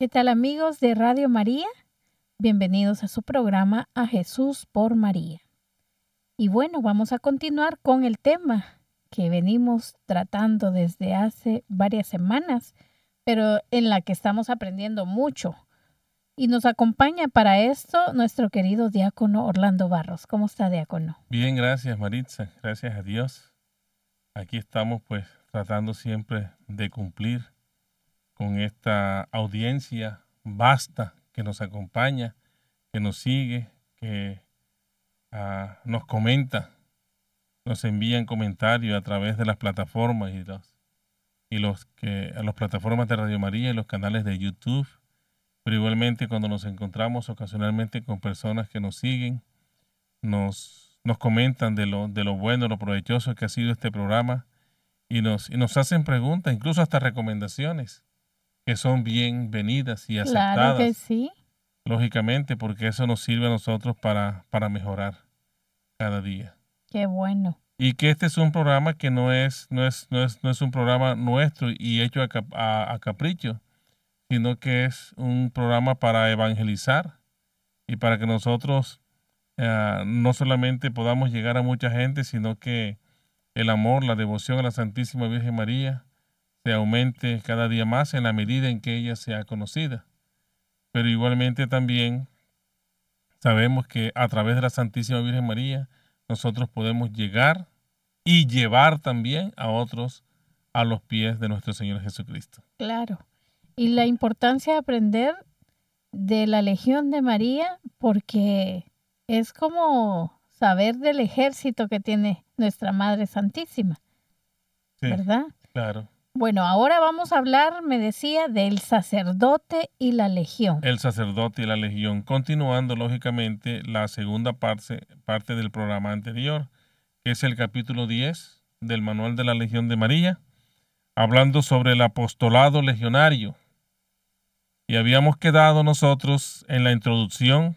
¿Qué tal amigos de Radio María? Bienvenidos a su programa A Jesús por María. Y bueno, vamos a continuar con el tema que venimos tratando desde hace varias semanas, pero en la que estamos aprendiendo mucho. Y nos acompaña para esto nuestro querido diácono Orlando Barros. ¿Cómo está, diácono? Bien, gracias, Maritza. Gracias a Dios. Aquí estamos pues tratando siempre de cumplir con esta audiencia vasta que nos acompaña, que nos sigue, que ah, nos comenta, nos envían comentarios a través de las plataformas y los y los que a las plataformas de Radio María y los canales de YouTube, pero igualmente cuando nos encontramos ocasionalmente con personas que nos siguen, nos, nos comentan de lo, de lo bueno, lo provechoso que ha sido este programa y nos, y nos hacen preguntas, incluso hasta recomendaciones que son bienvenidas y aceptadas. Claro que sí. Lógicamente, porque eso nos sirve a nosotros para, para mejorar cada día. Qué bueno. Y que este es un programa que no es, no es, no es, no es un programa nuestro y hecho a, a, capricho, sino que es un programa para evangelizar y para que nosotros eh, no solamente podamos llegar a mucha gente, sino que el amor, la devoción a la Santísima Virgen María se aumente cada día más en la medida en que ella sea conocida. Pero igualmente también sabemos que a través de la Santísima Virgen María nosotros podemos llegar y llevar también a otros a los pies de nuestro Señor Jesucristo. Claro. Y la importancia de aprender de la Legión de María porque es como saber del ejército que tiene nuestra Madre Santísima. ¿Verdad? Claro. Bueno, ahora vamos a hablar, me decía, del sacerdote y la legión. El sacerdote y la legión, continuando lógicamente la segunda parte, parte del programa anterior, que es el capítulo 10 del Manual de la Legión de María, hablando sobre el apostolado legionario. Y habíamos quedado nosotros en la introducción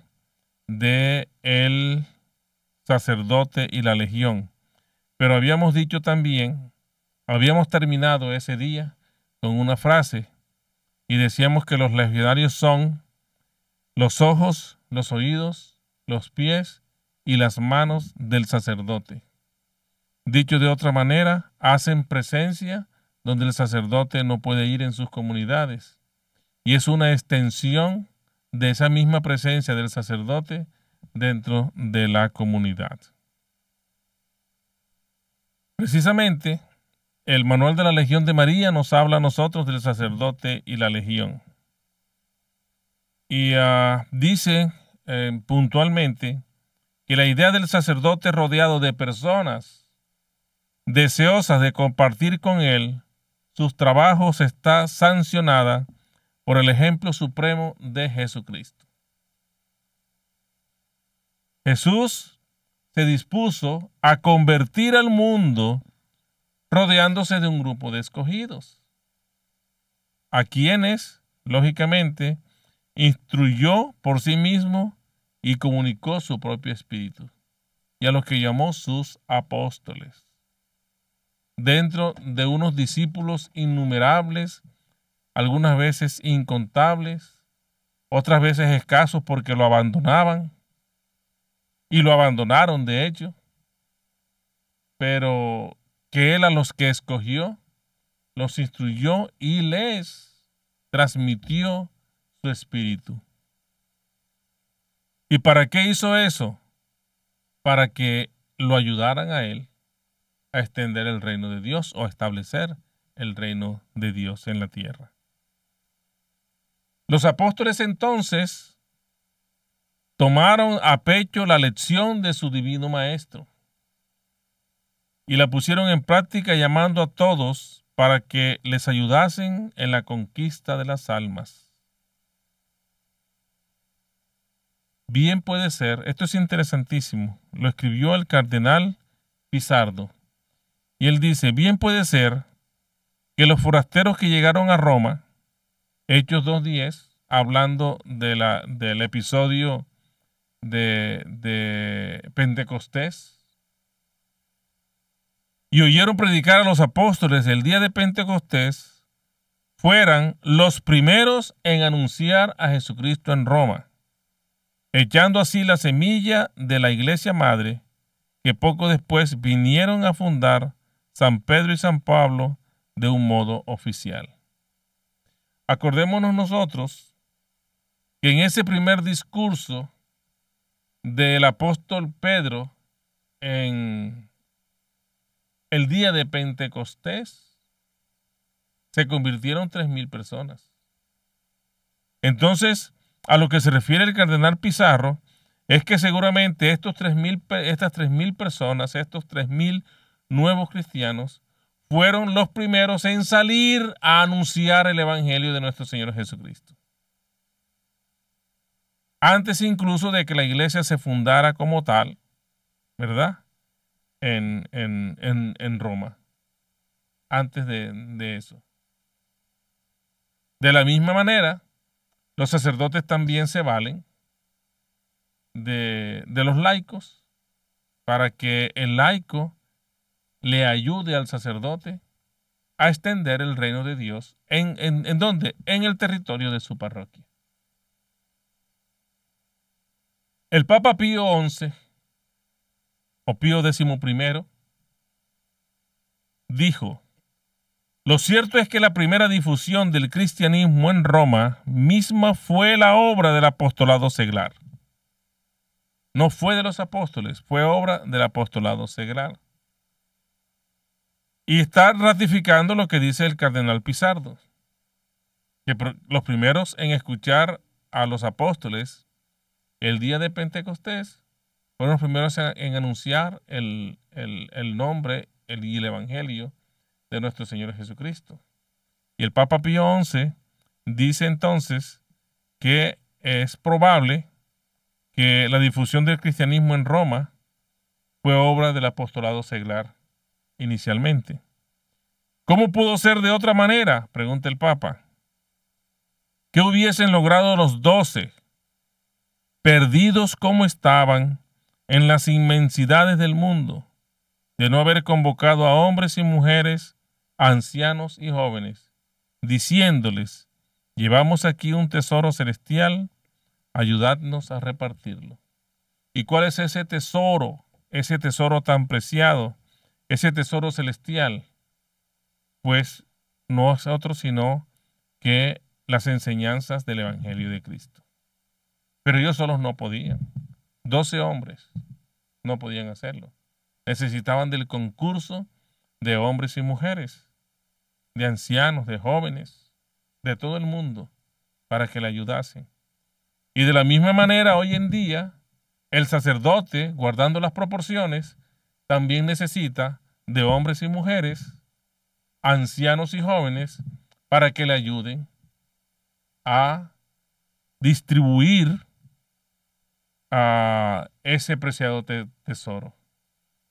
de el sacerdote y la legión. Pero habíamos dicho también Habíamos terminado ese día con una frase y decíamos que los legionarios son los ojos, los oídos, los pies y las manos del sacerdote. Dicho de otra manera, hacen presencia donde el sacerdote no puede ir en sus comunidades. Y es una extensión de esa misma presencia del sacerdote dentro de la comunidad. Precisamente, el manual de la Legión de María nos habla a nosotros del sacerdote y la legión. Y ah, dice eh, puntualmente que la idea del sacerdote rodeado de personas deseosas de compartir con él sus trabajos está sancionada por el ejemplo supremo de Jesucristo. Jesús se dispuso a convertir al mundo rodeándose de un grupo de escogidos, a quienes, lógicamente, instruyó por sí mismo y comunicó su propio espíritu, y a los que llamó sus apóstoles. Dentro de unos discípulos innumerables, algunas veces incontables, otras veces escasos porque lo abandonaban, y lo abandonaron de hecho, pero que Él a los que escogió, los instruyó y les transmitió su espíritu. ¿Y para qué hizo eso? Para que lo ayudaran a Él a extender el reino de Dios o a establecer el reino de Dios en la tierra. Los apóstoles entonces tomaron a pecho la lección de su divino Maestro y la pusieron en práctica llamando a todos para que les ayudasen en la conquista de las almas. Bien puede ser, esto es interesantísimo, lo escribió el cardenal Pizardo, y él dice, bien puede ser que los forasteros que llegaron a Roma, Hechos 2.10, hablando de la, del episodio de Pentecostés, y oyeron predicar a los apóstoles el día de Pentecostés, fueran los primeros en anunciar a Jesucristo en Roma, echando así la semilla de la iglesia madre, que poco después vinieron a fundar San Pedro y San Pablo de un modo oficial. Acordémonos nosotros que en ese primer discurso del apóstol Pedro en el día de Pentecostés, se convirtieron tres mil personas. Entonces, a lo que se refiere el cardenal Pizarro, es que seguramente estos estas tres mil personas, estos tres mil nuevos cristianos, fueron los primeros en salir a anunciar el Evangelio de nuestro Señor Jesucristo. Antes incluso de que la iglesia se fundara como tal, ¿verdad? En, en, Roma. Antes de, de eso. De la misma manera, los sacerdotes también se valen de, de, los laicos para que el laico le ayude al sacerdote a extender el reino de Dios. ¿En, en, en dónde? En el territorio de su parroquia. El Papa Pío XI, o Pío XI, dijo, lo cierto es que la primera difusión del cristianismo en Roma misma fue la obra del apostolado seglar. No fue de los apóstoles, fue obra del apostolado seglar. Y está ratificando lo que dice el cardenal Pizardo, que los primeros en escuchar a los apóstoles el día de Pentecostés fueron los primeros en anunciar el, nombre y el evangelio de nuestro Señor Jesucristo. Y el Papa Pío XI dice entonces que es probable que la difusión del cristianismo en Roma fue obra del apostolado seglar inicialmente. ¿Cómo pudo ser de otra manera? pregunta el Papa. ¿Qué hubiesen logrado los doce perdidos como estaban en las inmensidades del mundo, de no haber convocado a hombres y mujeres, ancianos y jóvenes, diciéndoles, llevamos aquí un tesoro celestial, ayudadnos a repartirlo. ¿Y cuál es ese tesoro, ese tesoro tan preciado, ese tesoro celestial? Pues no es otro sino que las enseñanzas del Evangelio de Cristo. Pero ellos solos no podían. Doce hombres no podían hacerlo. Necesitaban del concurso de hombres y mujeres, de ancianos, de jóvenes, de todo el mundo, para que le ayudasen. Y de la misma manera, hoy en día, el sacerdote, guardando las proporciones, también necesita de hombres y mujeres, ancianos y jóvenes, para que le ayuden a distribuir a ese preciado tesoro,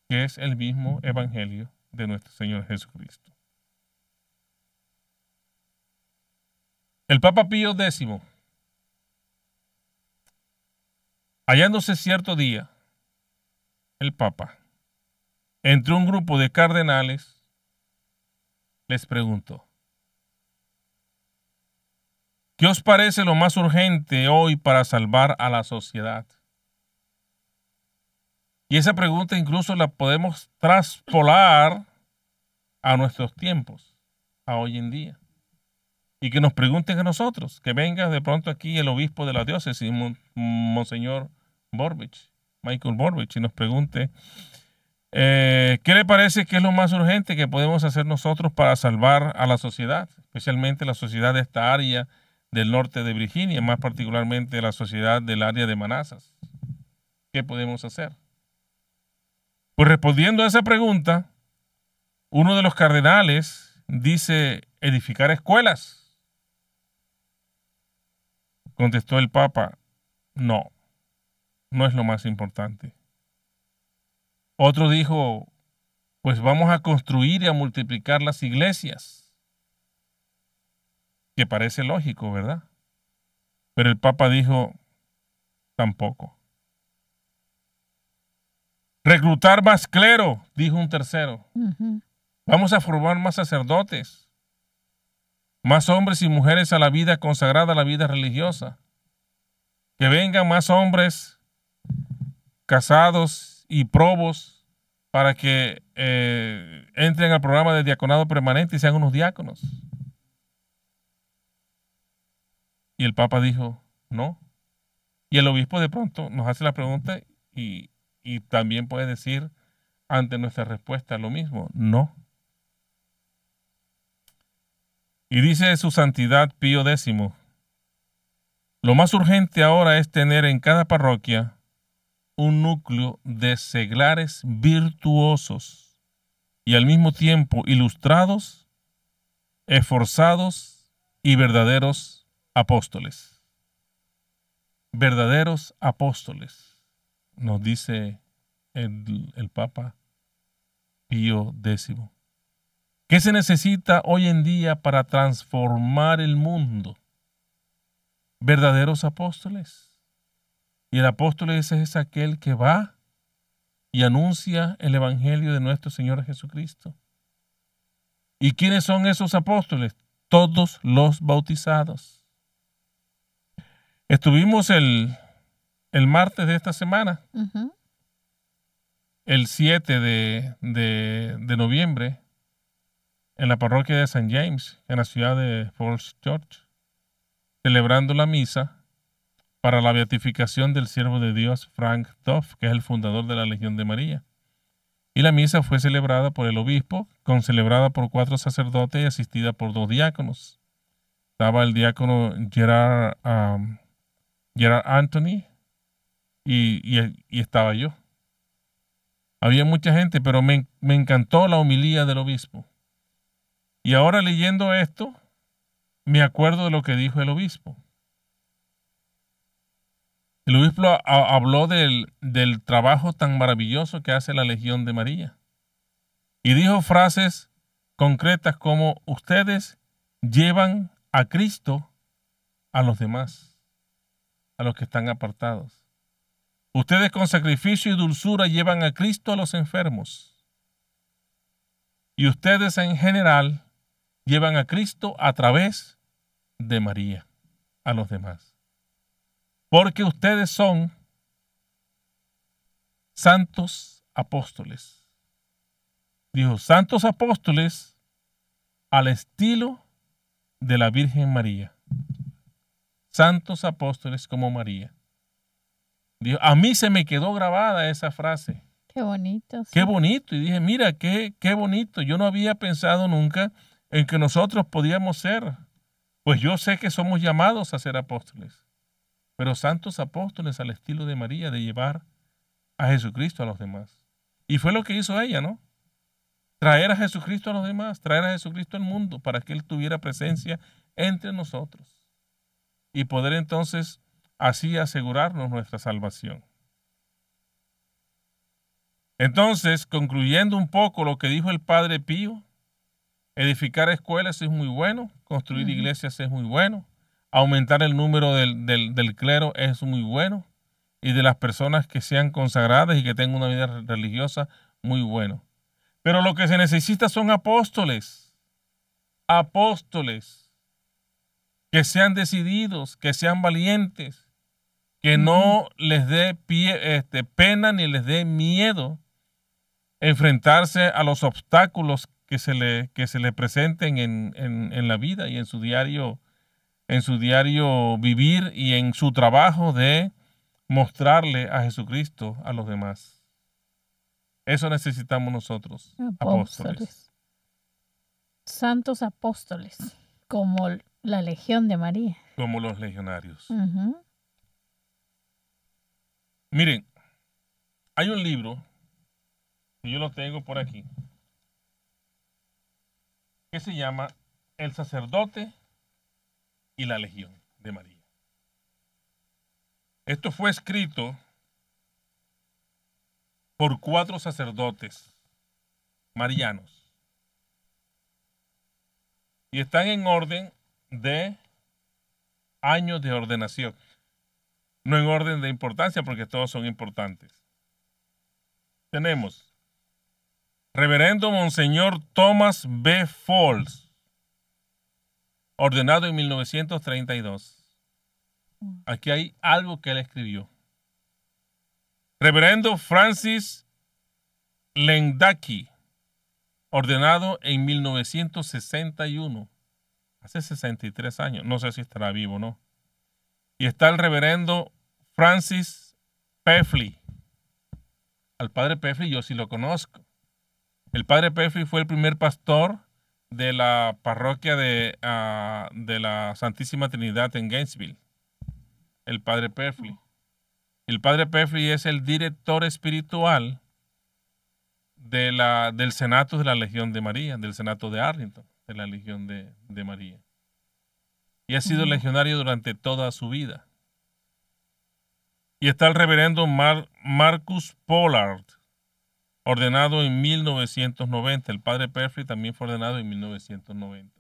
que es el mismo Evangelio de nuestro Señor Jesucristo. El Papa Pío X, hallándose cierto día, el Papa, entre un grupo de cardenales, les preguntó, ¿qué os parece lo más urgente hoy para salvar a la sociedad? Y esa pregunta incluso la podemos traspolar a nuestros tiempos, a hoy en día. Y que nos pregunten a nosotros, que venga de pronto aquí el obispo de la diócesis, Monseñor Borbich, Michael Borbich, y nos pregunte, eh, ¿qué le parece que es lo más urgente que podemos hacer nosotros para salvar a la sociedad, especialmente la sociedad de esta área del norte de Virginia, más particularmente la sociedad del área de Manassas? ¿Qué podemos hacer? Pues respondiendo a esa pregunta, uno de los cardenales dice edificar escuelas. Contestó el Papa, no, no es lo más importante. Otro dijo, pues vamos a construir y a multiplicar las iglesias. Que parece lógico, ¿verdad? Pero el Papa dijo, tampoco. Reclutar más clero, dijo un tercero. Vamos a formar más sacerdotes. más hombres y mujeres a la vida consagrada, a la vida religiosa. Que vengan más hombres casados y probos para que eh, entren al programa de diaconado permanente y sean unos diáconos. Y el Papa dijo, no. Y el obispo de pronto nos hace la pregunta y, y también puede decir ante nuestra respuesta lo mismo, no. Y dice su santidad Pío X, lo más urgente ahora es tener en cada parroquia un núcleo de seglares virtuosos y al mismo tiempo ilustrados, esforzados y verdaderos apóstoles. Verdaderos apóstoles, nos dice el, el Papa Pío X. ¿Qué se necesita hoy en día para transformar el mundo? Verdaderos apóstoles. Y el apóstol es aquel que va y anuncia el Evangelio de nuestro Señor Jesucristo. ¿Y quiénes son esos apóstoles? Todos los bautizados. Estuvimos el, el martes de esta semana, el 7 de, de, de noviembre, en la parroquia de St. James, en la ciudad de Falls Church, celebrando la misa para la beatificación del siervo de Dios Frank Duff, que es el fundador de la Legión de María. Y la misa fue celebrada por el obispo, concelebrada por cuatro sacerdotes y asistida por dos diáconos. Estaba el diácono Gerard, um, Gerard Anthony y, estaba yo. Había mucha gente, pero me, me encantó la homilía del obispo. Y ahora leyendo esto, me acuerdo de lo que dijo el obispo. El obispo habló del, del, trabajo tan maravilloso que hace la Legión de María. Y dijo frases concretas como ustedes llevan a Cristo a los demás, a los que están apartados. Ustedes con sacrificio y dulzura llevan a Cristo a los enfermos. Y ustedes en general llevan a Cristo a través de María a los demás. Porque ustedes son santos apóstoles. Dijo, santos apóstoles al estilo de la Virgen María. Santos apóstoles como María. Dijo, a mí se me quedó grabada esa frase. Qué bonito. Qué bonito. Y dije, mira, qué, qué bonito. Yo no había pensado nunca en que nosotros podíamos ser. Pues yo sé que somos llamados a ser apóstoles, pero santos apóstoles al estilo de María, de llevar a Jesucristo a los demás. Y fue lo que hizo ella, ¿no? Traer a Jesucristo a los demás, traer a Jesucristo al mundo para que Él tuviera presencia entre nosotros y poder entonces así asegurarnos nuestra salvación. Entonces, concluyendo un poco lo que dijo el Padre Pío, Edificar escuelas es muy bueno, construir iglesias es muy bueno, aumentar el número del, del, clero es muy bueno y de las personas que sean consagradas y que tengan una vida religiosa muy bueno. Pero lo que se necesita son apóstoles, apóstoles, que sean decididos, que sean valientes, que no les dé pie, este, pena ni les dé miedo enfrentarse a los obstáculos que se le, que se le presenten en, en, la vida y en su diario, en su diario vivir y en su trabajo de mostrarle a Jesucristo a los demás. Eso necesitamos nosotros, apóstoles. Santos apóstoles, como la Legión de María. Como los legionarios. Miren, hay un libro, y yo lo tengo por aquí, que se llama El sacerdote y la legión de María. Esto fue escrito por cuatro sacerdotes marianos y están en orden de años de ordenación. No en orden de importancia porque todos son importantes. Tenemos Reverendo Monseñor Thomas B. Falls, ordenado en 1932. Aquí hay algo que él escribió. Reverendo Francis Lendaki, ordenado en 1961, hace 63 años, no sé si estará vivo o no. Y está el reverendo Francis Peffley. Al padre Peffley yo sí lo conozco. El padre Peffley fue el primer pastor de la parroquia de, ah, de la Santísima Trinidad en Gainesville. El padre Peffley. El padre Peffley es el director espiritual de la, del Senato de la Legión de María, del Senato de Arlington, de la Legión de, María. Y ha sido legionario durante toda su vida. Y está el reverendo Marcus Pollard, ordenado en 1990. El padre Perfrey también fue ordenado en 1990.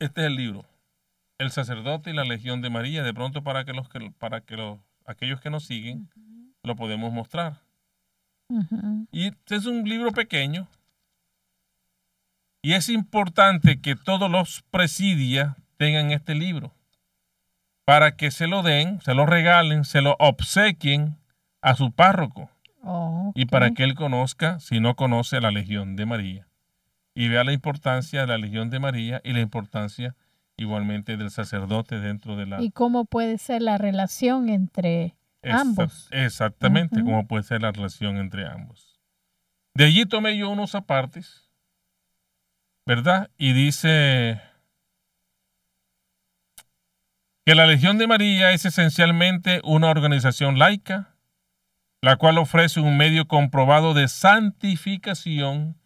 Este es el libro, El sacerdote y la legión de María. De pronto para que los para que los aquellos que nos siguen lo podemos mostrar. Y este es un libro pequeño. Y es importante que todos los presidias tengan este libro para que se lo den, se lo regalen, se lo obsequien a su párroco. Oh, y para que él conozca, si no conoce, la Legión de María. Y vea la importancia de la Legión de María y la importancia igualmente del sacerdote dentro de la... ¿Y cómo puede ser la relación entre ambos? Exactamente, cómo puede ser la relación entre ambos. De allí tomé yo unos apartes, ¿verdad? Y dice que la Legión de María es esencialmente una organización laica la cual ofrece un medio comprobado de santificación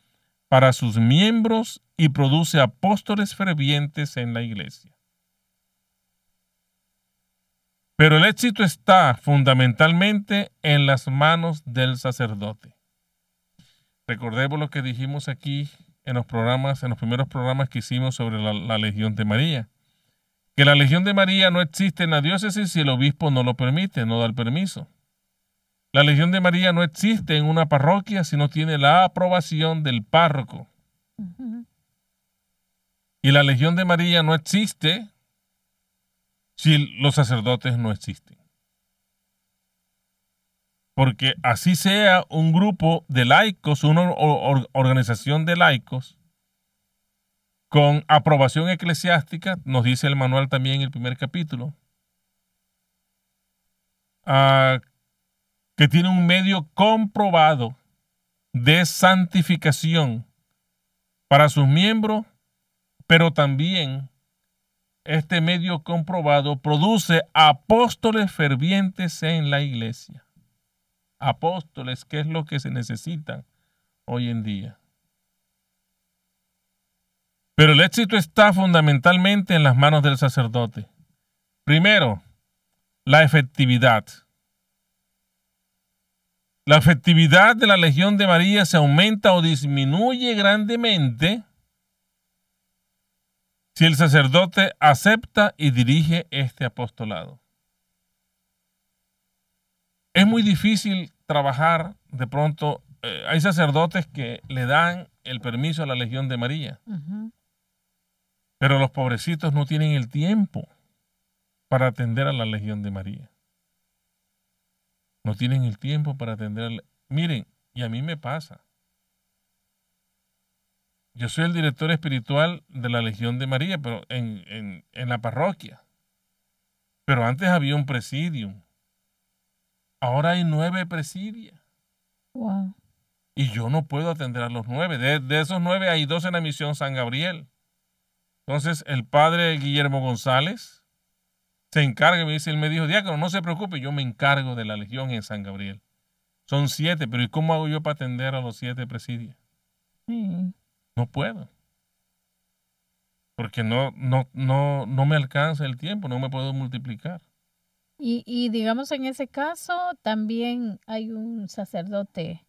para sus miembros y produce apóstoles fervientes en la iglesia. Pero el éxito está fundamentalmente en las manos del sacerdote. Recordemos lo que dijimos aquí en los programas, en los primeros programas que hicimos sobre la, Legión de María. Que la Legión de María no existe en la diócesis si el obispo no lo permite, no da el permiso. La Legión de María no existe en una parroquia si no tiene la aprobación del párroco. Y la Legión de María no existe si los sacerdotes no existen. Porque así sea un grupo de laicos, una organización de laicos, con aprobación eclesiástica, nos dice el manual también en el primer capítulo, uh, que tiene un medio comprobado de santificación para sus miembros, pero también este medio comprobado produce apóstoles fervientes en la iglesia. Apóstoles, que es lo que se necesita hoy en día. Pero el éxito está fundamentalmente en las manos del sacerdote. Primero, la efectividad. La efectividad de la Legión de María se aumenta o disminuye grandemente si el sacerdote acepta y dirige este apostolado. Es muy difícil trabajar, de pronto, eh, hay sacerdotes que le dan el permiso a la Legión de María, pero los pobrecitos no tienen el tiempo para atender a la Legión de María. No tienen el tiempo para atender. Miren, y a mí me pasa. Yo soy el director espiritual de la Legión de María, pero en, la parroquia. Pero antes había un presidium. Ahora hay nueve presidios. Wow. Y yo no puedo atender a los nueve. De, de, esos nueve hay dos en la misión San Gabriel. Entonces, el padre Guillermo González se encarga, me dice, él me dijo, diácono, no se preocupe, yo me encargo de la legión en San Gabriel. Son siete, pero ¿y cómo hago yo para atender a los siete presidios? No puedo. Porque no, no, no, no me alcanza el tiempo, no me puedo multiplicar. Y, y digamos, en ese caso, también hay un sacerdote.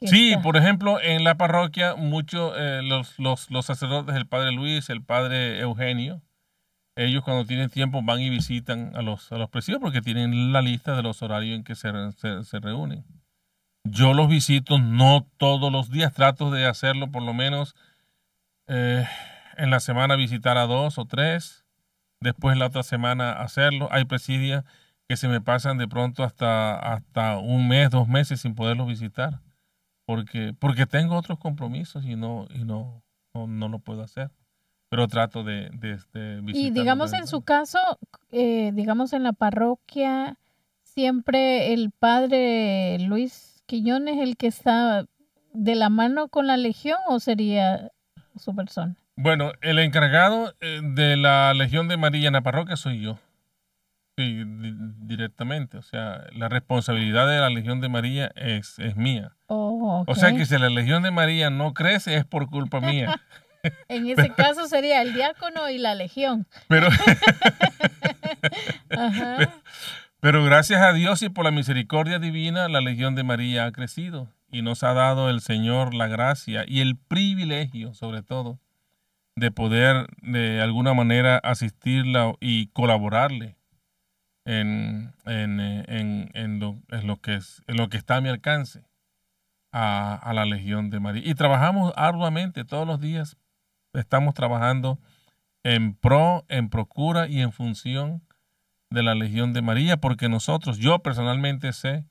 Sí, por ejemplo, en la parroquia, muchos, eh, los, los, los sacerdotes, el padre Luis, el padre Eugenio, ellos cuando tienen tiempo van y visitan a los, a los presidios porque tienen la lista de los horarios en que se, se, reúnen. Yo los visito no todos los días, trato de hacerlo por lo menos eh, en la semana visitar a dos o tres, después la otra semana hacerlo. Hay presidias que se me pasan de pronto hasta, hasta un mes, dos meses sin poderlo visitar, porque, porque tengo otros compromisos y no, y no, no, lo puedo hacer. Pero trato de, de, de Y digamos en su caso, eh, digamos en la parroquia, siempre el padre Luis Quillón es el que está de la mano con la Legión o sería su persona? Bueno, el encargado eh, de la Legión de María en la parroquia soy yo. Sí, directamente. O sea, la responsabilidad de la Legión de María es, es mía. Oh, o sea que si la Legión de María no crece es por culpa mía. en ese caso sería el diácono y la Legión. Pero, pero gracias a Dios y por la misericordia divina, la Legión de María ha crecido y nos ha dado el Señor la gracia y el privilegio, sobre todo, de poder de alguna manera asistirla y colaborarle en, en, en, en lo, que es, en lo que está a mi alcance a, a, la Legión de María. Y trabajamos arduamente todos los días. Estamos trabajando en pro, en procura y en función de la Legión de María, porque nosotros, yo personalmente sé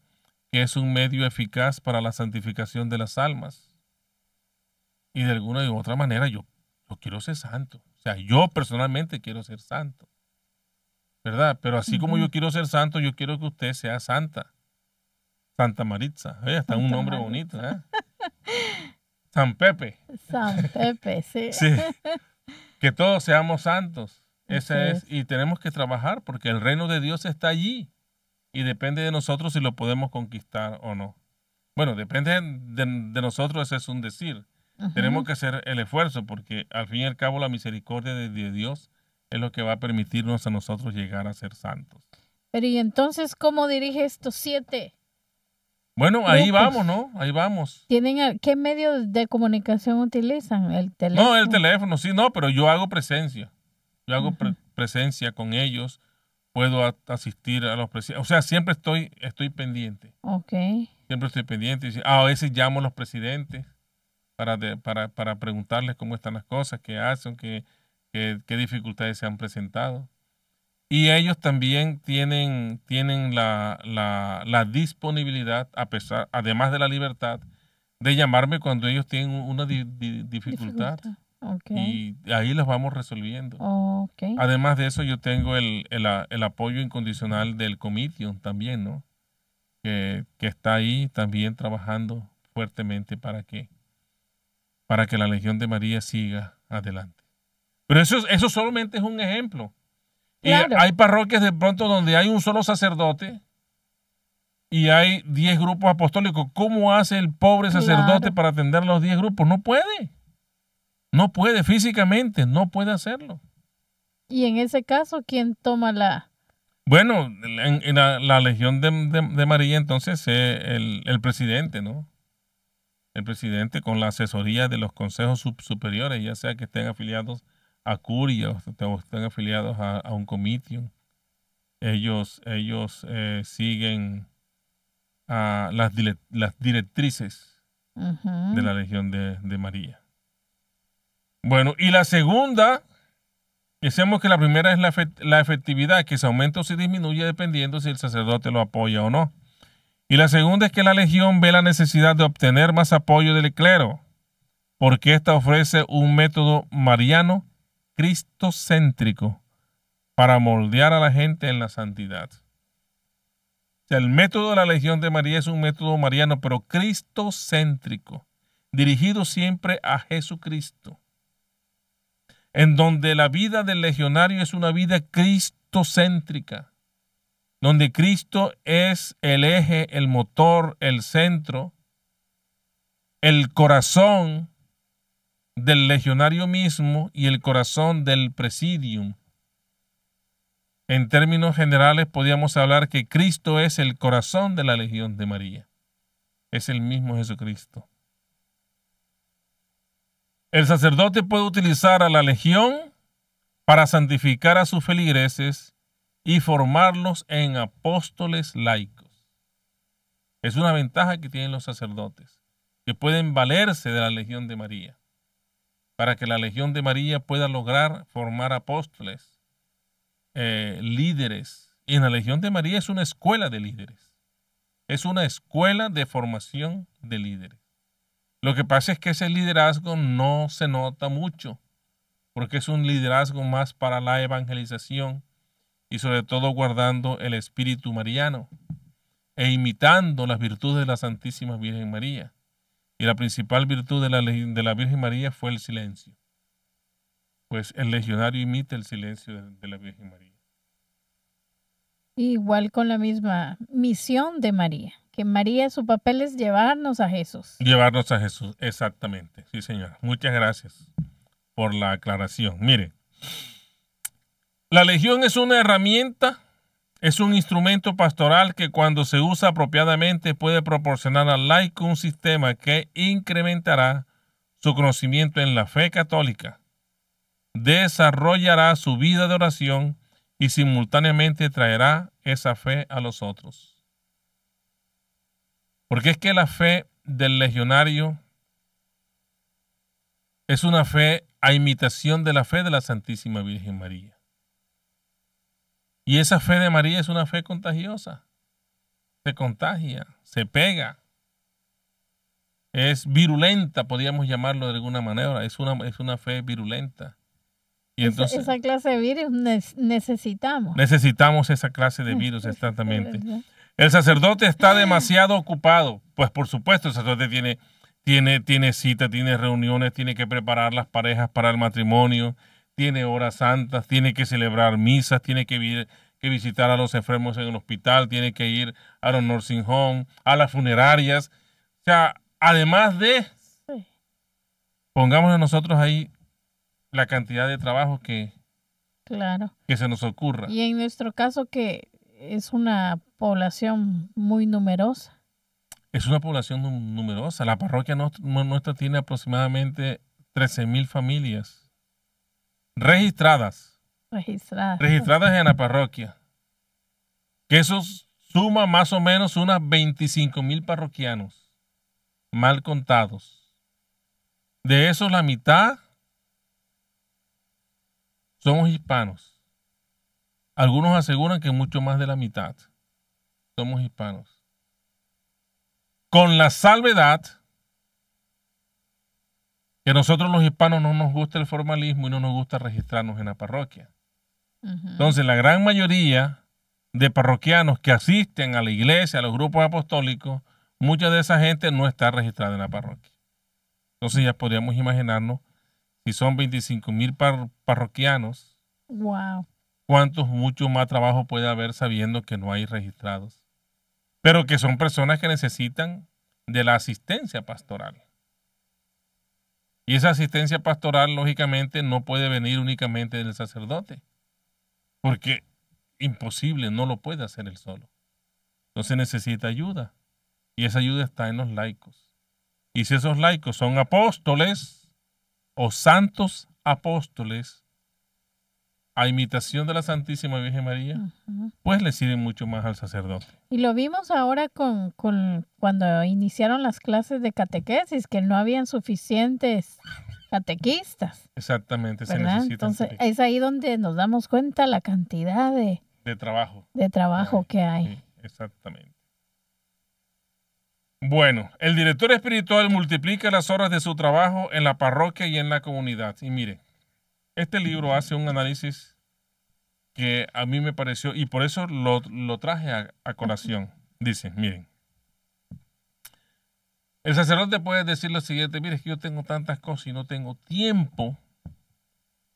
que es un medio eficaz para la santificación de las almas. Y de alguna u otra manera yo, yo quiero ser santo. O sea, yo personalmente quiero ser santo. ¿Verdad? Pero así como yo quiero ser santo, yo quiero que usted sea santa. Santa Maritza. ¿eh? Está un nombre bonito. ¿eh? San Pepe. San Pepe, sí. sí. Que todos seamos santos. Ese es. Y tenemos que trabajar porque el reino de Dios está allí y depende de nosotros si lo podemos conquistar o no. Bueno, depende de, nosotros, ese es un decir. Tenemos que hacer el esfuerzo porque al fin y al cabo la misericordia de, Dios es lo que va a permitirnos a nosotros llegar a ser santos. Pero ¿y entonces cómo dirige estos siete? Bueno, ahí vamos, ¿no? Ahí vamos. ¿Tienen qué medios de comunicación utilizan? ¿El teléfono? No, el teléfono, sí, no, pero yo hago presencia. Yo hago presencia con ellos puedo asistir a los presidentes. O sea, siempre estoy, estoy pendiente. Ok. Siempre estoy pendiente. A veces llamo a los presidentes para, para, para preguntarles cómo están las cosas, qué hacen, qué, qué, qué, dificultades se han presentado. Y ellos también tienen, tienen la, la, la disponibilidad, a pesar, además de la libertad, de llamarme cuando ellos tienen una dificultad. Y ahí los vamos resolviendo. Además de eso, yo tengo el, el, apoyo incondicional del Comitium también, ¿no? Que, que, está ahí también trabajando fuertemente para que, para que la Legión de María siga adelante. Pero eso, eso solamente es un ejemplo. Y hay parroquias de pronto donde hay un solo sacerdote y hay 10 grupos apostólicos. ¿Cómo hace el pobre sacerdote para atender los 10 grupos? No puede. No puede físicamente, no puede hacerlo. Y en ese caso, ¿quién toma la...? Bueno, en, la, Legión de, María entonces es el, presidente, ¿no? El presidente con la asesoría de los consejos superiores, ya sea que estén afiliados a Curia o estén afiliados a, un comitio. Ellos, ellos eh, siguen a las, las directrices de la Legión de María. Bueno, y la segunda, decimos que la primera es la, efectividad, que se aumenta o se disminuye dependiendo si el sacerdote lo apoya o no. Y la segunda es que la legión ve la necesidad de obtener más apoyo del clero, porque ésta ofrece un método mariano cristocéntrico para moldear a la gente en la santidad. el método de la Legión de María es un método mariano, pero cristocéntrico, dirigido siempre a Jesucristo en donde la vida del legionario es una vida cristocéntrica, donde Cristo es el eje, el motor, el centro, el corazón del legionario mismo y el corazón del presidium. En términos generales, podríamos hablar que Cristo es el corazón de la Legión de María. Es el mismo Jesucristo. El sacerdote puede utilizar a la legión para santificar a sus feligreses y formarlos en apóstoles laicos. Es una ventaja que tienen los sacerdotes, que pueden valerse de la legión de María. para que la Legión de María pueda lograr formar apóstoles, eh, líderes. Y en la Legión de María es una escuela de líderes. Es una escuela de formación de líderes. Lo que pasa es que ese liderazgo no se nota mucho, porque es un liderazgo más para la evangelización y sobre todo guardando el espíritu mariano e imitando las virtudes de la Santísima Virgen María. Y la principal virtud de la, de la Virgen María fue el silencio. Pues el legionario imita el silencio de, de la Virgen María. Igual con la misma misión de María, que María su papel es llevarnos a Jesús. Llevarnos a Jesús, exactamente. Sí, señora. Muchas gracias por la aclaración. Mire, la legión es una herramienta es un instrumento pastoral que cuando se usa apropiadamente puede proporcionar al laico un sistema que incrementará su conocimiento en la fe católica, desarrollará su vida de oración y simultáneamente traerá esa fe a los otros. Porque es que la fe del legionario es una fe a imitación de la fe de la Santísima Virgen María. Y esa fe de María es una fe contagiosa. Se contagia, se pega. Es virulenta, podríamos llamarlo de alguna manera. Es una, es una fe virulenta. Y entonces, esa, clase de virus necesitamos. Necesitamos esa clase de virus, exactamente. El sacerdote está demasiado ocupado. Pues por supuesto, el sacerdote tiene, tiene, tiene cita, tiene reuniones, tiene que preparar las parejas para el matrimonio, tiene horas santas, tiene que celebrar misas, tiene que, que visitar a los enfermos en el hospital, tiene que ir a los nursing home, a las funerarias. O sea, además de, pongamos nosotros ahí la cantidad de trabajo que, claro. que se nos ocurra. Y en nuestro caso que es una población muy numerosa. Es una población numerosa. La parroquia nuestra tiene aproximadamente 13 mil familias registradas. Registradas. Registradas en la parroquia. Que eso suma más o menos unas 25 mil parroquianos mal contados. De esos la mitad somos hispanos. Algunos aseguran que mucho más de la mitad somos hispanos. Con la salvedad que nosotros los hispanos no nos gusta el formalismo y no nos gusta registrarnos en la parroquia. Entonces, la gran mayoría de parroquianos que asisten a la iglesia, a los grupos apostólicos, mucha de esa gente no está registrada en la parroquia. Entonces ya podríamos imaginarnos, si son 25 mil parroquianos, wow. cuántos mucho más trabajo puede haber sabiendo que no hay registrados. Pero que son personas que necesitan de la asistencia pastoral. Y esa asistencia pastoral, lógicamente, no puede venir únicamente del sacerdote, porque imposible, no lo puede hacer él solo. Entonces necesita ayuda, y esa ayuda está en los laicos. Y si esos laicos son apóstoles o santos apóstoles, a imitación de la Santísima Virgen María, pues le sirven mucho más al sacerdote. Y lo vimos ahora con, cuando iniciaron las clases de catequesis, que no habían suficientes catequistas. Exactamente, se Entonces es ahí donde nos damos cuenta la cantidad de, de trabajo, de trabajo que hay. exactamente. Bueno, el director espiritual multiplica las horas de su trabajo en la parroquia y en la comunidad. Y mire, este libro hace un análisis que a mí me pareció, y por eso lo, traje a, a, colación. Dice, miren, el sacerdote puede decir lo siguiente, mire, es que yo tengo tantas cosas y no tengo tiempo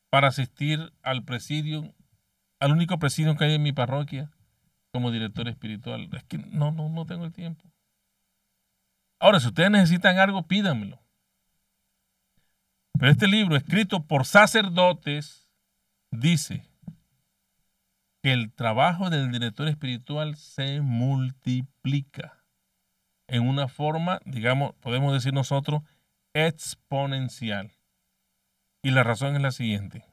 para asistir al presidio, al único presidio que hay en mi parroquia como director espiritual. Es que no, no, no tengo el tiempo. Ahora, si ustedes necesitan algo, pídanmelo. Pero este libro, escrito por sacerdotes, dice que el trabajo del director espiritual se multiplica en una forma, digamos, podemos decir nosotros, exponencial. Y la razón es la siguiente.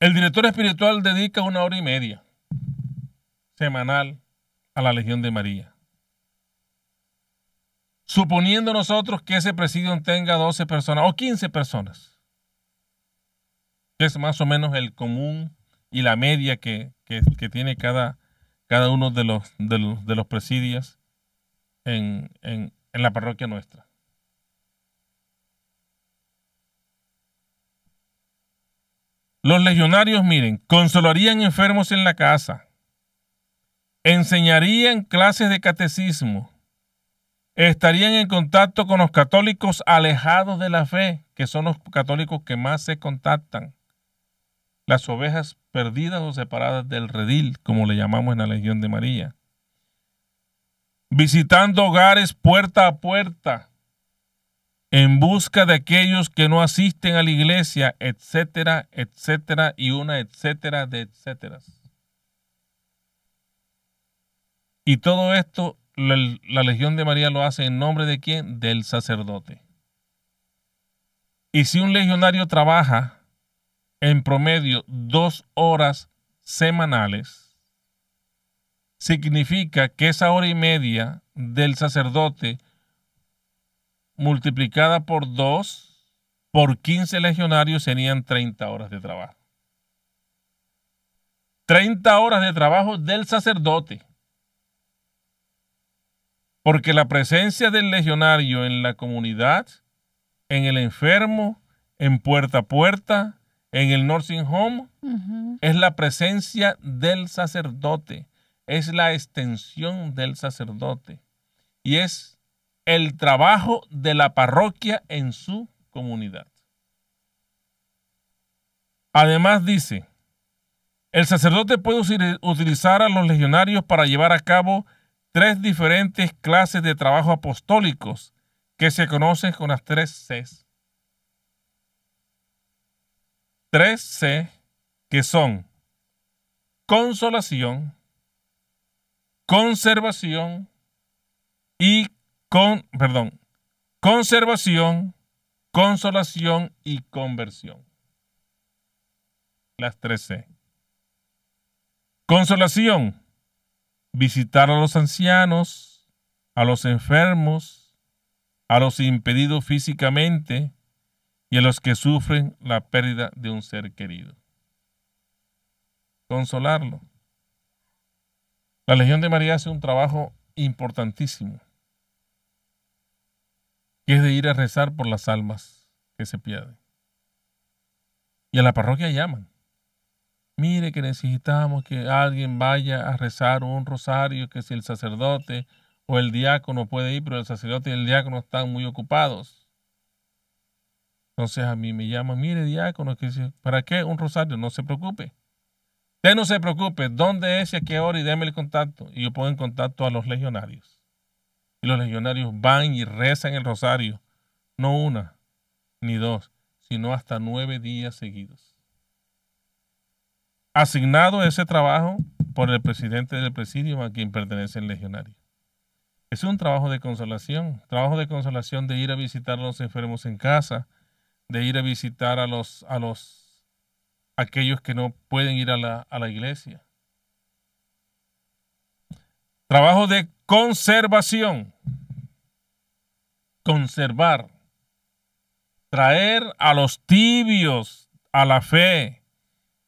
El director espiritual dedica una hora y media semanal a la Legión de María. Suponiendo nosotros que ese presidio tenga 12 personas o 15 personas, que es más o menos el común y la media que, tiene cada, cada uno de los, de los, presidios en, en la parroquia nuestra. Los legionarios, miren, consolarían enfermos en la casa, enseñarían clases de catecismo, estarían en contacto con los católicos alejados de la fe, que son los católicos que más se contactan, las ovejas perdidas o separadas del redil, como le llamamos en la Legión de María, visitando hogares puerta a puerta, en busca de aquellos que no asisten a la iglesia, etcétera, etcétera, y una etcétera de etcéteras. Y todo esto la, Legión de María lo hace en nombre de quién? Del sacerdote. Y si un legionario trabaja en promedio dos horas semanales, significa que esa hora y media del sacerdote multiplicada por 2 por 15 legionarios serían 30 horas de trabajo. 30 horas de trabajo del sacerdote. Porque la presencia del legionario en la comunidad, en el enfermo, en puerta a puerta, en el nursing home, es la presencia del sacerdote, es la extensión del sacerdote. Y es el trabajo de la parroquia en su comunidad. Además dice, el sacerdote puede utilizar a los legionarios para llevar a cabo tres diferentes clases de trabajo apostólicos que se conocen con las tres Cs. Tres C que son consolación, conservación y con, perdón, conservación, consolación y conversión. Las tres C. Consolación, visitar a los ancianos, a los enfermos, a los impedidos físicamente y a los que sufren la pérdida de un ser querido. Consolarlo. La Legión de María hace un trabajo importantísimo que es de ir a rezar por las almas que se pierden. Y a la parroquia llaman. Mire que necesitamos que alguien vaya a rezar un rosario, que si el sacerdote o el diácono puede ir, pero el sacerdote y el diácono están muy ocupados. Entonces a mí me llaman, mire diácono, que ¿para qué un rosario? No se preocupe. Usted no se preocupe, ¿dónde es y a qué hora? Y déme el contacto. Y yo pongo en contacto a los legionarios. Y los legionarios van y rezan el rosario, no una ni dos, sino hasta nueve días seguidos. Asignado ese trabajo por el presidente del presidio a quien pertenece el legionario. Es un trabajo de consolación, trabajo de consolación de ir a visitar a los enfermos en casa, de ir a visitar a los, a los aquellos que no pueden ir a la, a la iglesia. Trabajo de conservación. Conservar. Traer a los tibios a la fe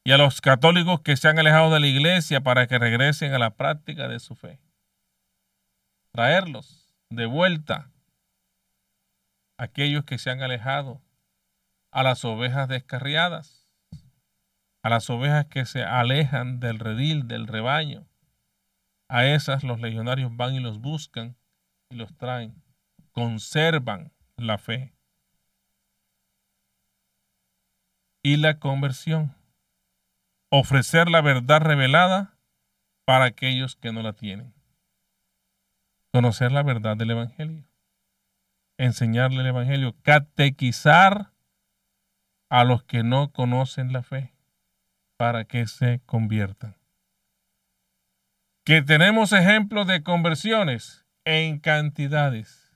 y a los católicos que se han alejado de la iglesia para que regresen a la práctica de su fe. Traerlos de vuelta. Aquellos que se han alejado a las ovejas descarriadas, a las ovejas que se alejan del redil, del rebaño a esas los legionarios van y los buscan y los traen. Conservan la fe. Y la conversión. Ofrecer la verdad revelada para aquellos que no la tienen. Conocer la verdad del Evangelio. Enseñarle el Evangelio. Catequizar a los que no conocen la fe para que se conviertan que tenemos ejemplos de conversiones en cantidades.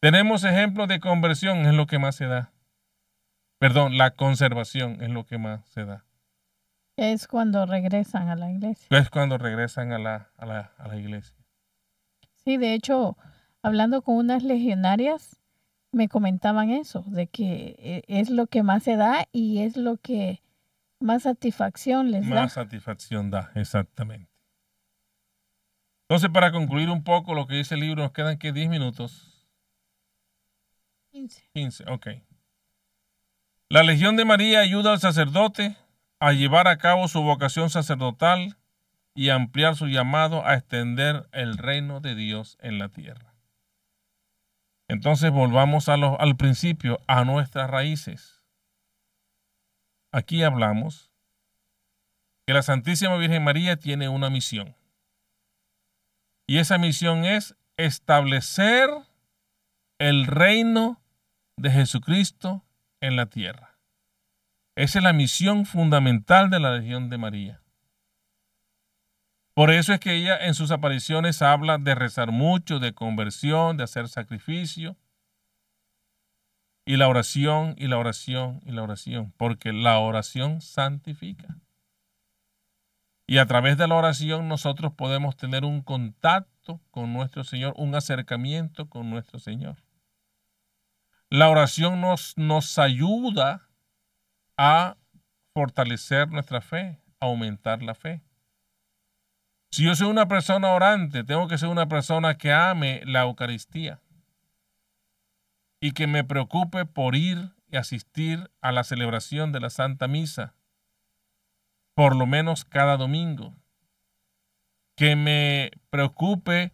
Tenemos ejemplos de conversión, es lo que más se da. Perdón, la conservación es lo que más se da. Es cuando regresan a la iglesia. Es cuando regresan a la, a la, a la iglesia. Sí, de hecho, hablando con unas legionarias, me comentaban eso, de que eh, es lo que más se da y es lo que más satisfacción les da. Más satisfacción da, exactamente. Entonces, para concluir un poco lo que dice el libro, nos quedan que 10 minutos. 15. 15, ok. La Legión de María ayuda al sacerdote a llevar a cabo su vocación sacerdotal y ampliar su llamado a extender el reino de Dios en la tierra. Entonces volvamos al principio, a nuestras raíces. Aquí hablamos que la Santísima Virgen María tiene una misión. Y esa misión es establecer el reino de Jesucristo en la tierra. Esa es la misión fundamental de la Legión de María. Por eso es que ella en sus apariciones habla de rezar mucho, de conversión, de hacer sacrificio. Y la oración, y la oración, y la oración, porque la oración santifica. Y a través de la oración nosotros podemos tener un contacto con nuestro Señor, un acercamiento con nuestro Señor. La oración nos, nos ayuda a fortalecer nuestra fe, aumentar la fe. Si yo soy una persona orante, tengo que ser una persona que ame la Eucaristía y que me preocupe por ir y asistir a la celebración de la Santa Misa, por lo menos cada domingo. Que me preocupe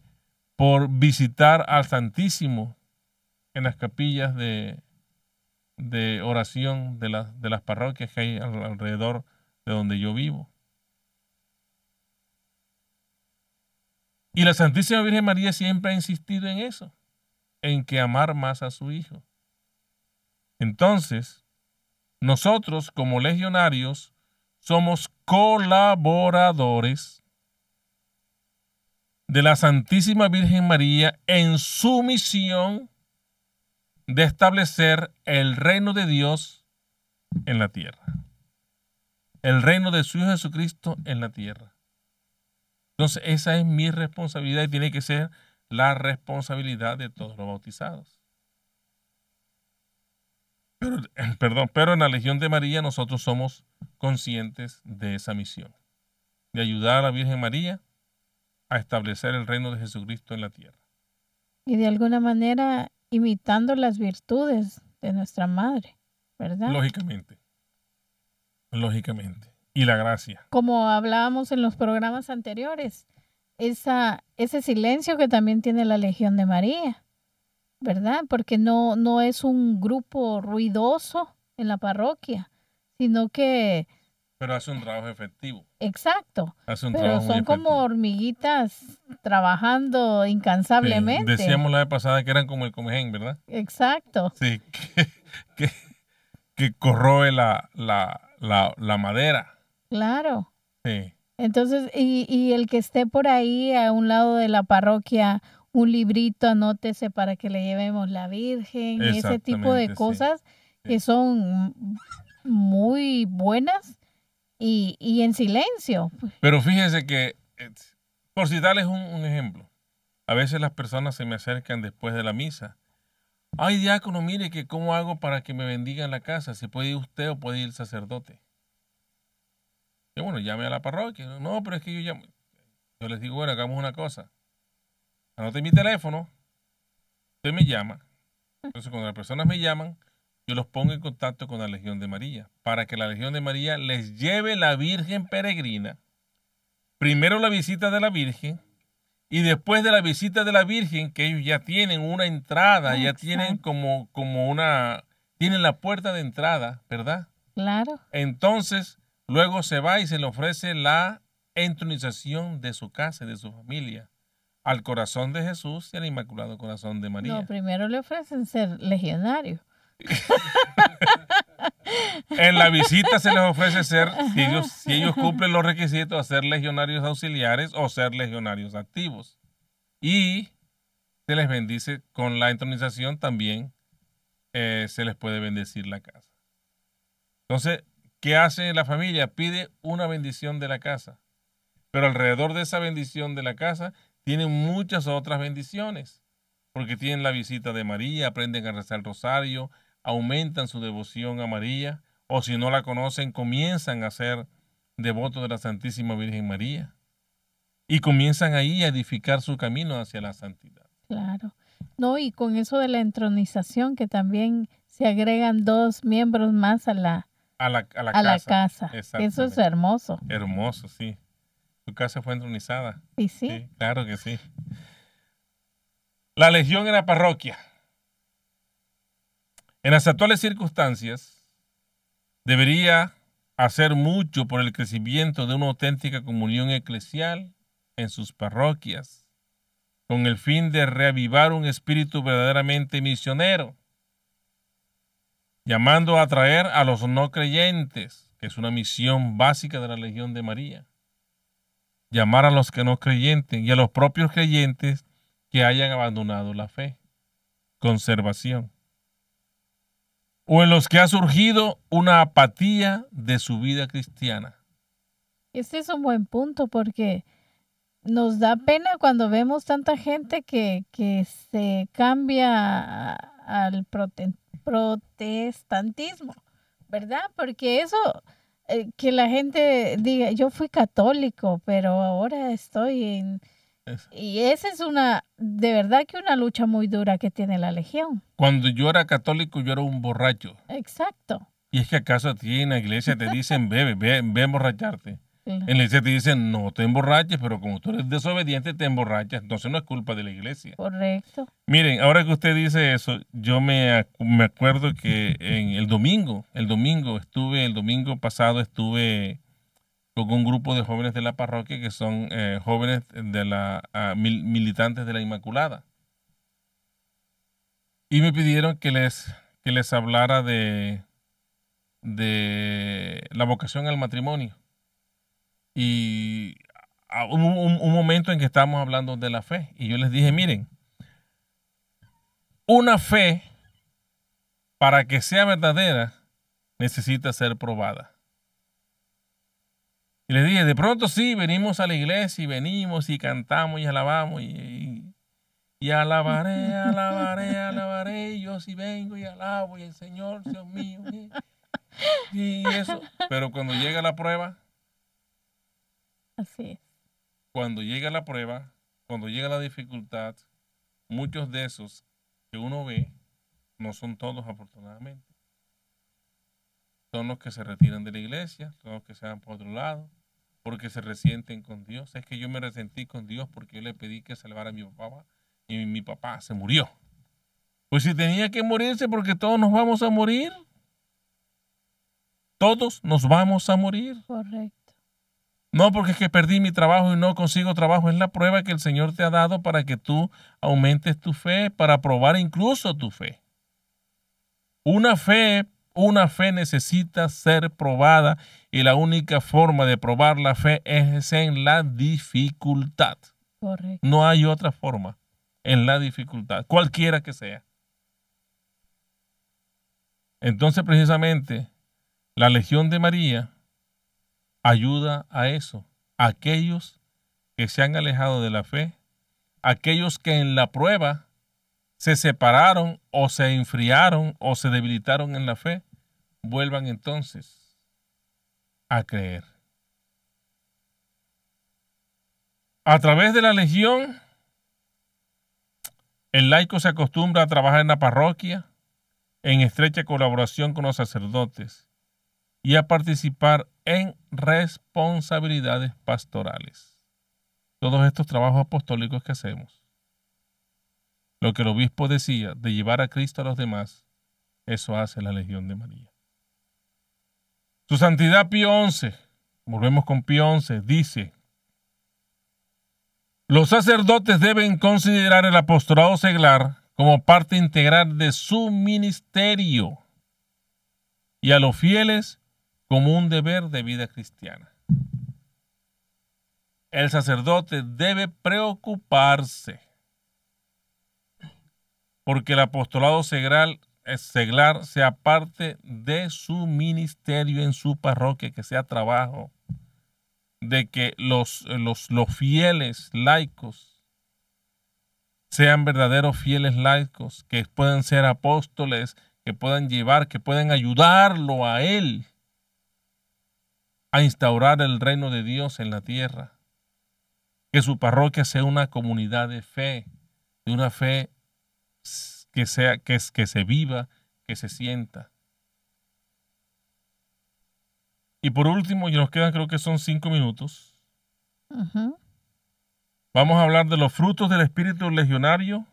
por visitar al Santísimo en las capillas de, de oración de, de las parroquias que hay alrededor de donde yo vivo. Y la Santísima Virgen María siempre ha insistido en eso, en que amar más a su Hijo. Entonces, nosotros como legionarios somos colaboradores de la Santísima Virgen María en su misión de establecer el reino de Dios en la tierra. El reino de su Hijo Jesucristo en la tierra. Entonces, esa es mi responsabilidad y tiene que ser la responsabilidad de todos los bautizados. Pero, perdón, pero en la Legión de María nosotros somos conscientes de esa misión, de ayudar a la Virgen María a establecer el reino de Jesucristo en la tierra. Y de alguna manera imitando las virtudes de nuestra Madre, ¿verdad? Lógicamente, lógicamente y la gracia. Como hablábamos en los programas anteriores, esa, ese silencio que también tiene la Legión de María, ¿verdad? Porque no, no es un grupo ruidoso en la parroquia, sino que... Pero hace un trabajo efectivo. Exacto. Pero son como hormiguitas trabajando incansablemente. Decíamos la vez pasada que eran como el comején, ¿verdad? Exacto. Sí, que, que, corroe la, la madera. Claro. Sí. Entonces, y, y el que esté por ahí a un lado de la parroquia, un librito, anótese para que le llevemos la Virgen, ese tipo de cosas que son muy buenas y, y, en silencio. Pero fíjese que, eh, por citarles un, un ejemplo, a veces las personas se me acercan después de la misa. Ay, diácono, mire que cómo hago para que me bendigan la casa. ¿Se puede ir usted o puede ir el sacerdote? bueno, llame a la parroquia. No, pero es que yo llamo. Yo les digo, bueno, hagamos una cosa. Anote mi teléfono. Usted me llama. Entonces, cuando las personas me llaman, yo los pongo en contacto con la Legión de María, para que la Legión de María les lleve la Virgen peregrina. Primero la visita de la Virgen, y después de la visita de la Virgen, que ellos ya tienen una entrada, ya tienen como, como una, tienen la puerta de entrada, ¿verdad? Claro. Entonces, Luego se va y se le ofrece la entronización de su casa y de su familia al corazón de Jesús y al Inmaculado Corazón de María. No, primero le ofrecen ser legionario. En la visita se les ofrece ser, si ellos, si ellos cumplen los requisitos, ser legionarios auxiliares o ser legionarios activos. Y se les bendice con la entronización también, eh, se les puede bendecir la casa. Entonces, ¿Qué hace la familia? Pide una bendición de la casa. Pero alrededor de esa bendición de la casa tienen muchas otras bendiciones. porque tienen la visita de María, aprenden a rezar el rosario, aumentan su devoción a María, o si no la conocen, comienzan a ser devotos de la Santísima Virgen María y comienzan ahí a edificar su camino hacia la santidad. Claro. No, y con eso de la entronización, que también se agregan dos miembros más a la, a la, a la casa. Eso es hermoso. Hermoso, sí. Tu casa fue entronizada. ¿Y sí? sí? Claro que sí. La legión en la parroquia. En las actuales circunstancias, debería hacer mucho por el crecimiento de una auténtica comunión eclesial en sus parroquias, con el fin de reavivar un espíritu verdaderamente misionero, llamando a atraer a los no creyentes, que es una misión básica de la Legión de María, llamar a los que no creyentes y a los propios creyentes que hayan abandonado la fe, conservación, o en los que ha surgido una apatía de su vida cristiana. Este es un buen punto porque nos da pena cuando vemos tanta gente que, que se cambia al protestantismo, ¿verdad? Porque eso, eh, que la gente diga, yo fui católico, pero ahora estoy en... Y esa es una, de verdad que una lucha muy dura que tiene la Legión. Cuando yo era católico, yo era un borracho. Exacto. Y es que acaso a ti en la iglesia te dicen, bebe, ve, ve a emborracharte. En la iglesia te dicen, no te emborraches, pero como tú eres desobediente, te emborrachas. Entonces no es culpa de la iglesia. Correcto. Miren, ahora que usted dice eso, yo me, me acuerdo que en el domingo, el domingo estuve, el domingo pasado estuve con un grupo de jóvenes de la parroquia que son eh, jóvenes de la ah, militantes de la Inmaculada. Y me pidieron que les, que les hablara de, de la vocación al matrimonio. Y hubo un, momento en que estábamos hablando de la fe y yo les dije, miren, una fe para que sea verdadera necesita ser probada. Y les dije, de pronto sí, venimos a la iglesia y venimos y cantamos y alabamos y, y, alabaré, alabaré, alabaré, y yo sí vengo y alabo y el Señor, Dios mío. y eso. Pero cuando llega la prueba, Así es. Cuando llega la prueba, cuando llega la dificultad, muchos de esos que uno ve, no son todos afortunadamente. Son los que se retiran de la iglesia, son los que se van por otro lado, porque se resienten con Dios. Es que yo me resentí con Dios porque yo le pedí que salvara a mi papá y mi papá se murió. Pues si tenía que morirse porque todos nos vamos a morir. Todos nos vamos a morir. Correcto. No porque es que perdí mi trabajo y no consigo trabajo. Es la prueba que el Señor te ha dado para que tú aumentes tu fe, para probar incluso tu fe. Una fe, una fe necesita ser probada y la única forma de probar la fe es en la dificultad. Correcto. No hay otra forma en la dificultad, cualquiera que sea. Entonces precisamente la Legión de María ayuda a eso. Aquellos que se han alejado de la fe, aquellos que en la prueba se separaron o se enfriaron o se debilitaron en la fe, vuelvan entonces a creer. A través de la legión, el laico se acostumbra a trabajar en la parroquia en estrecha colaboración con los sacerdotes y a participar en responsabilidades pastorales. Todos estos trabajos apostólicos que hacemos, lo que el obispo decía de llevar a Cristo a los demás, eso hace la Legión de María. Su Santidad Pío XI, volvemos con Pío XI, dice, los sacerdotes deben considerar el apostolado seglar como parte integral de su ministerio y a los fieles como un deber de vida cristiana. El sacerdote debe preocuparse porque el apostolado seglar, seglar sea parte de su ministerio en su parroquia, que sea trabajo, de que los, los, los fieles laicos sean verdaderos fieles laicos, que puedan ser apóstoles, que puedan llevar, que puedan ayudarlo a Él a instaurar el reino de Dios en la tierra. Que su parroquia sea una comunidad de fe, de una fe que, sea, que, que se viva, que se sienta. Y por último, y nos quedan creo que son cinco minutos, vamos a hablar de los frutos del espíritu legionario,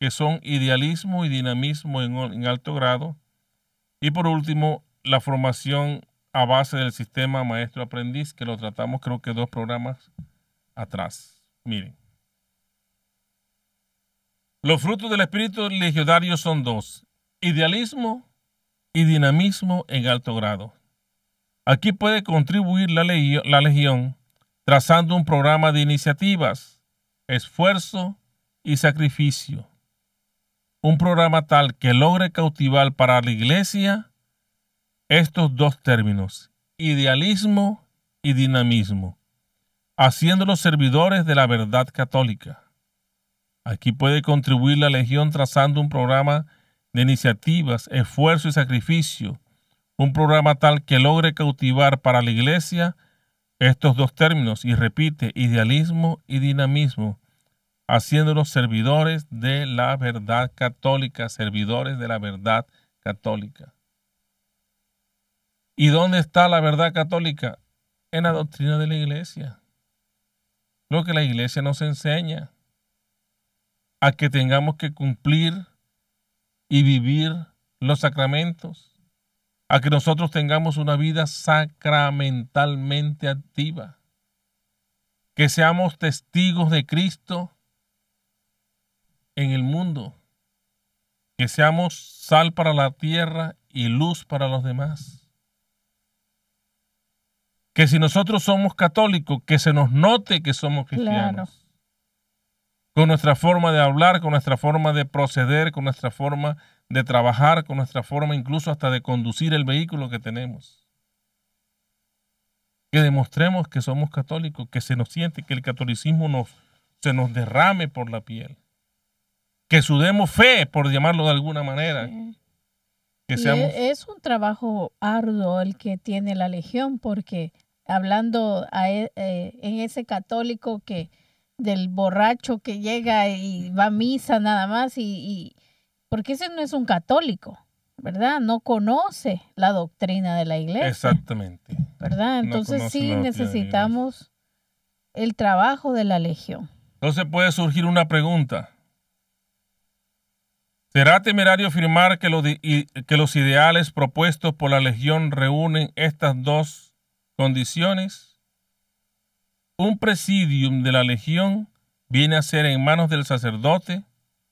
que son idealismo y dinamismo en, en alto grado. Y por último, la formación a base del sistema maestro-aprendiz, que lo tratamos creo que dos programas atrás. Miren. Los frutos del espíritu legionario son dos, idealismo y dinamismo en alto grado. Aquí puede contribuir la, la Legión trazando un programa de iniciativas, esfuerzo y sacrificio. Un programa tal que logre cautivar para la iglesia estos dos términos, idealismo y dinamismo, haciéndolos servidores de la verdad católica. Aquí puede contribuir la Legión trazando un programa de iniciativas, esfuerzo y sacrificio un programa tal que logre cautivar para la Iglesia estos dos términos y repite idealismo y dinamismo, haciéndolos servidores de la verdad católica, servidores de la verdad católica. ¿Y dónde está la verdad católica? En la doctrina de la Iglesia. Lo que la Iglesia nos enseña a que tengamos que cumplir y vivir los sacramentos a que nosotros tengamos una vida sacramentalmente activa, que seamos testigos de Cristo en el mundo, que seamos sal para la tierra y luz para los demás. Que si nosotros somos católicos, que se nos note que somos cristianos. Con nuestra forma de hablar, con nuestra forma de proceder, con nuestra forma de trabajar con nuestra forma, incluso hasta de conducir el vehículo que tenemos. Que demostremos que somos católicos, que se nos siente, que el catolicismo nos, se nos derrame por la piel. Que sudemos fe, por llamarlo de alguna manera. Que seamos... Es un trabajo arduo el que tiene la Legión, porque hablando e, eh, en ese católico que del borracho que llega y va a misa nada más y porque ese no es un católico, ¿verdad? No conoce la doctrina de la iglesia. Exactamente. ¿Verdad? Entonces sí necesitamos el trabajo de la legión. Entonces puede surgir una pregunta. ¿Será temerario afirmar que, que los ideales propuestos por la legión reúnen estas dos condiciones? Un presidium de la legión viene a ser en manos del sacerdote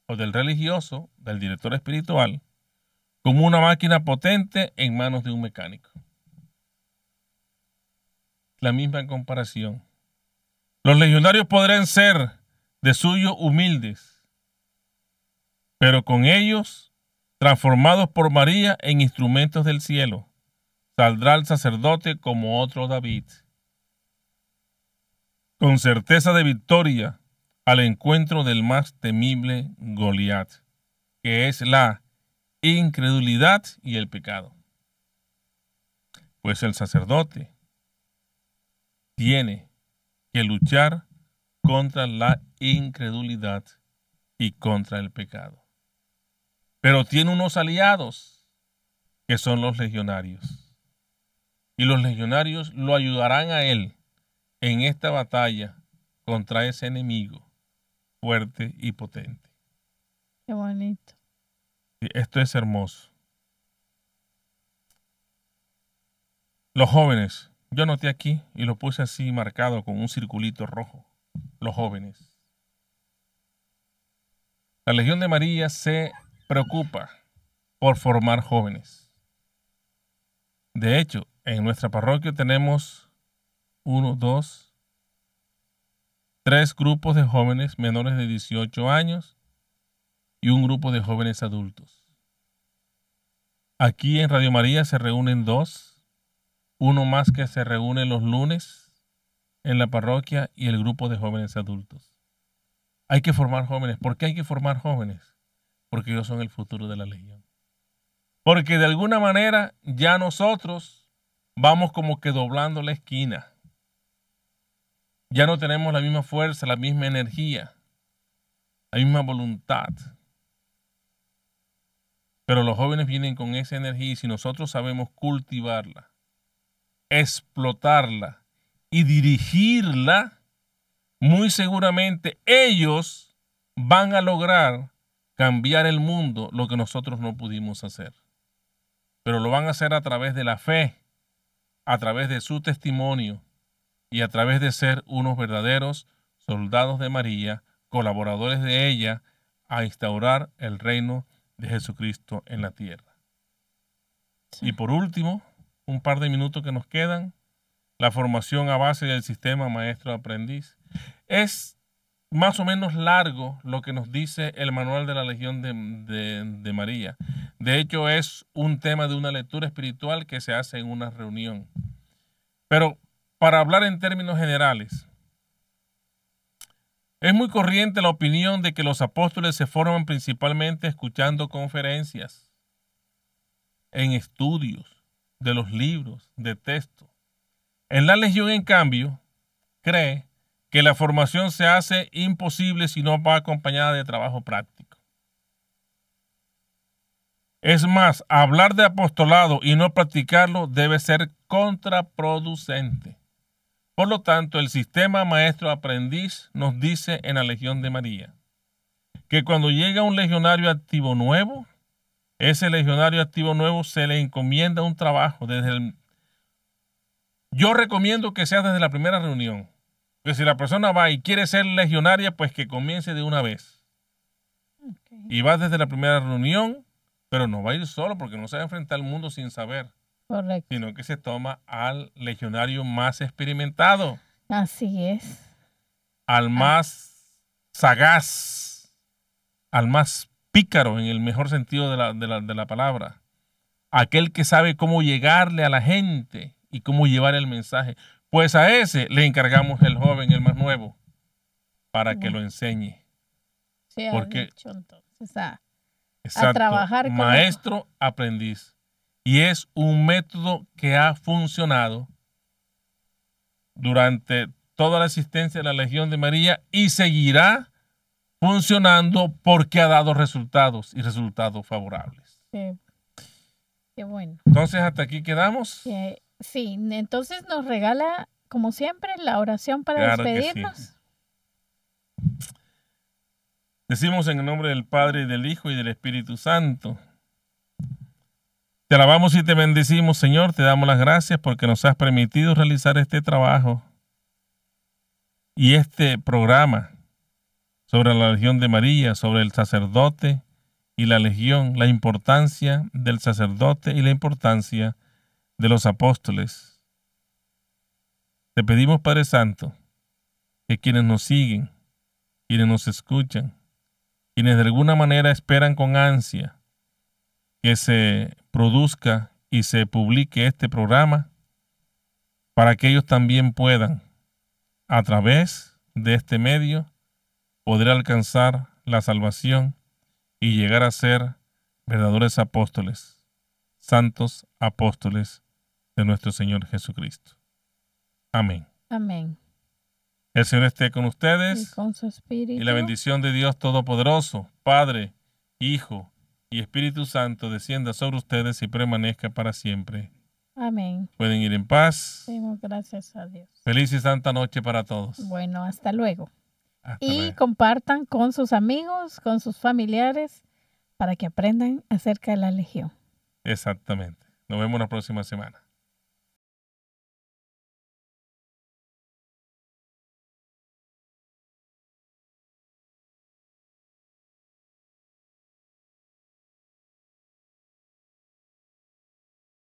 o del religioso, del director espiritual, como una máquina potente en manos de un mecánico. La misma comparación. Los legionarios podrán ser de suyo humildes, pero con ellos, transformados por María en instrumentos del cielo, saldrá el sacerdote como otro David. Con certeza de victoria, al encuentro del más temible Goliat, que es la incredulidad y el pecado. Pues el sacerdote tiene que luchar contra la incredulidad y contra el pecado. Pero tiene unos aliados que son los legionarios. Y los legionarios lo ayudarán a él en esta batalla contra ese enemigo fuerte y potente. Qué bonito. esto es hermoso. Los jóvenes, yo noté aquí y lo puse así marcado con un circulito rojo. Los jóvenes. La Legión de María se preocupa por formar jóvenes. De hecho, en nuestra parroquia tenemos uno, dos, tres grupos de jóvenes menores de 18 años y un grupo de jóvenes adultos. Aquí en Radio María se reúnen dos, uno más que se reúne los lunes en la parroquia y el grupo de jóvenes adultos. Hay que formar jóvenes. ¿Por qué hay que formar jóvenes? Porque ellos son el futuro de la legión. Porque de alguna manera ya nosotros vamos como que doblando la esquina. Ya no tenemos la misma fuerza, la misma energía, la misma voluntad. Pero los jóvenes vienen con esa energía y si nosotros sabemos cultivarla, explotarla y dirigirla, muy seguramente ellos van a lograr cambiar el mundo lo que nosotros no pudimos hacer. Pero lo van a hacer a través de la fe, a través de su testimonio y a través de ser unos verdaderos soldados de María, colaboradores de ella, a instaurar el reino de Jesucristo en la tierra. Y por último, un par de minutos que nos quedan, la formación a base del sistema maestro-aprendiz. Es más o menos largo lo que nos dice el manual de la Legión de, María. De hecho, es un tema de una lectura espiritual que se hace en una reunión. Pero para hablar en términos generales, es muy corriente la opinión de que los apóstoles se forman principalmente escuchando conferencias, en estudios de los libros de texto. En la Legión, en cambio, cree que la formación se hace imposible si no va acompañada de trabajo práctico. Es más, hablar de apostolado y no practicarlo debe ser contraproducente. Por lo tanto, el sistema maestro-aprendiz nos dice en la Legión de María que cuando llega un legionario activo nuevo, ese legionario activo nuevo se le encomienda un trabajo desde el... Yo recomiendo que sea desde la primera reunión. Que si la persona va y quiere ser legionaria, pues que comience de una vez. Y va desde la primera reunión, pero no va a ir solo porque no se va a enfrentar al mundo sin saber. Correcto. Sino que se toma al legionario más experimentado. Así es. Al más sagaz, al más pícaro en el mejor sentido de la, de, la, de la palabra. Aquel que sabe cómo llegarle a la gente y cómo llevar el mensaje. Pues a ese le encargamos el joven, el más nuevo, para que lo enseñe. Sí, Porque, entonces, a, trabajar con maestro aprendiz. Y es un método que ha funcionado durante toda la existencia de la Legión de María y seguirá funcionando porque ha dado resultados y resultados favorables. Qué bueno. Entonces, hasta aquí quedamos. sí, entonces nos regala, como siempre, la oración para despedirnos. Decimos en el nombre del Padre, y del Hijo y del Espíritu Santo. Te alabamos y te bendecimos, Señor. Te damos las gracias porque nos has permitido realizar este trabajo y este programa sobre la Legión de María, sobre el sacerdote y la Legión, la importancia del sacerdote y la importancia de los apóstoles. Te pedimos, Padre Santo, que quienes nos siguen, quienes nos escuchan, quienes de alguna manera esperan con ansia que se produzca y se publique este programa para que ellos también puedan, a través de este medio, poder alcanzar la salvación y llegar a ser verdaderos apóstoles, santos apóstoles de nuestro Señor Jesucristo. Amén. Amén. El Señor esté con ustedes. Y con su espíritu. Y la bendición de Dios Todopoderoso, Padre, Hijo y Espíritu Santo descienda sobre ustedes y permanezca para siempre. Amén. Pueden ir en paz. gracias a Dios. Feliz y santa noche para todos. Bueno, hasta luego. y compartan con sus amigos, con sus familiares, para que aprendan acerca de la Legión. Exactamente. Nos vemos la próxima semana.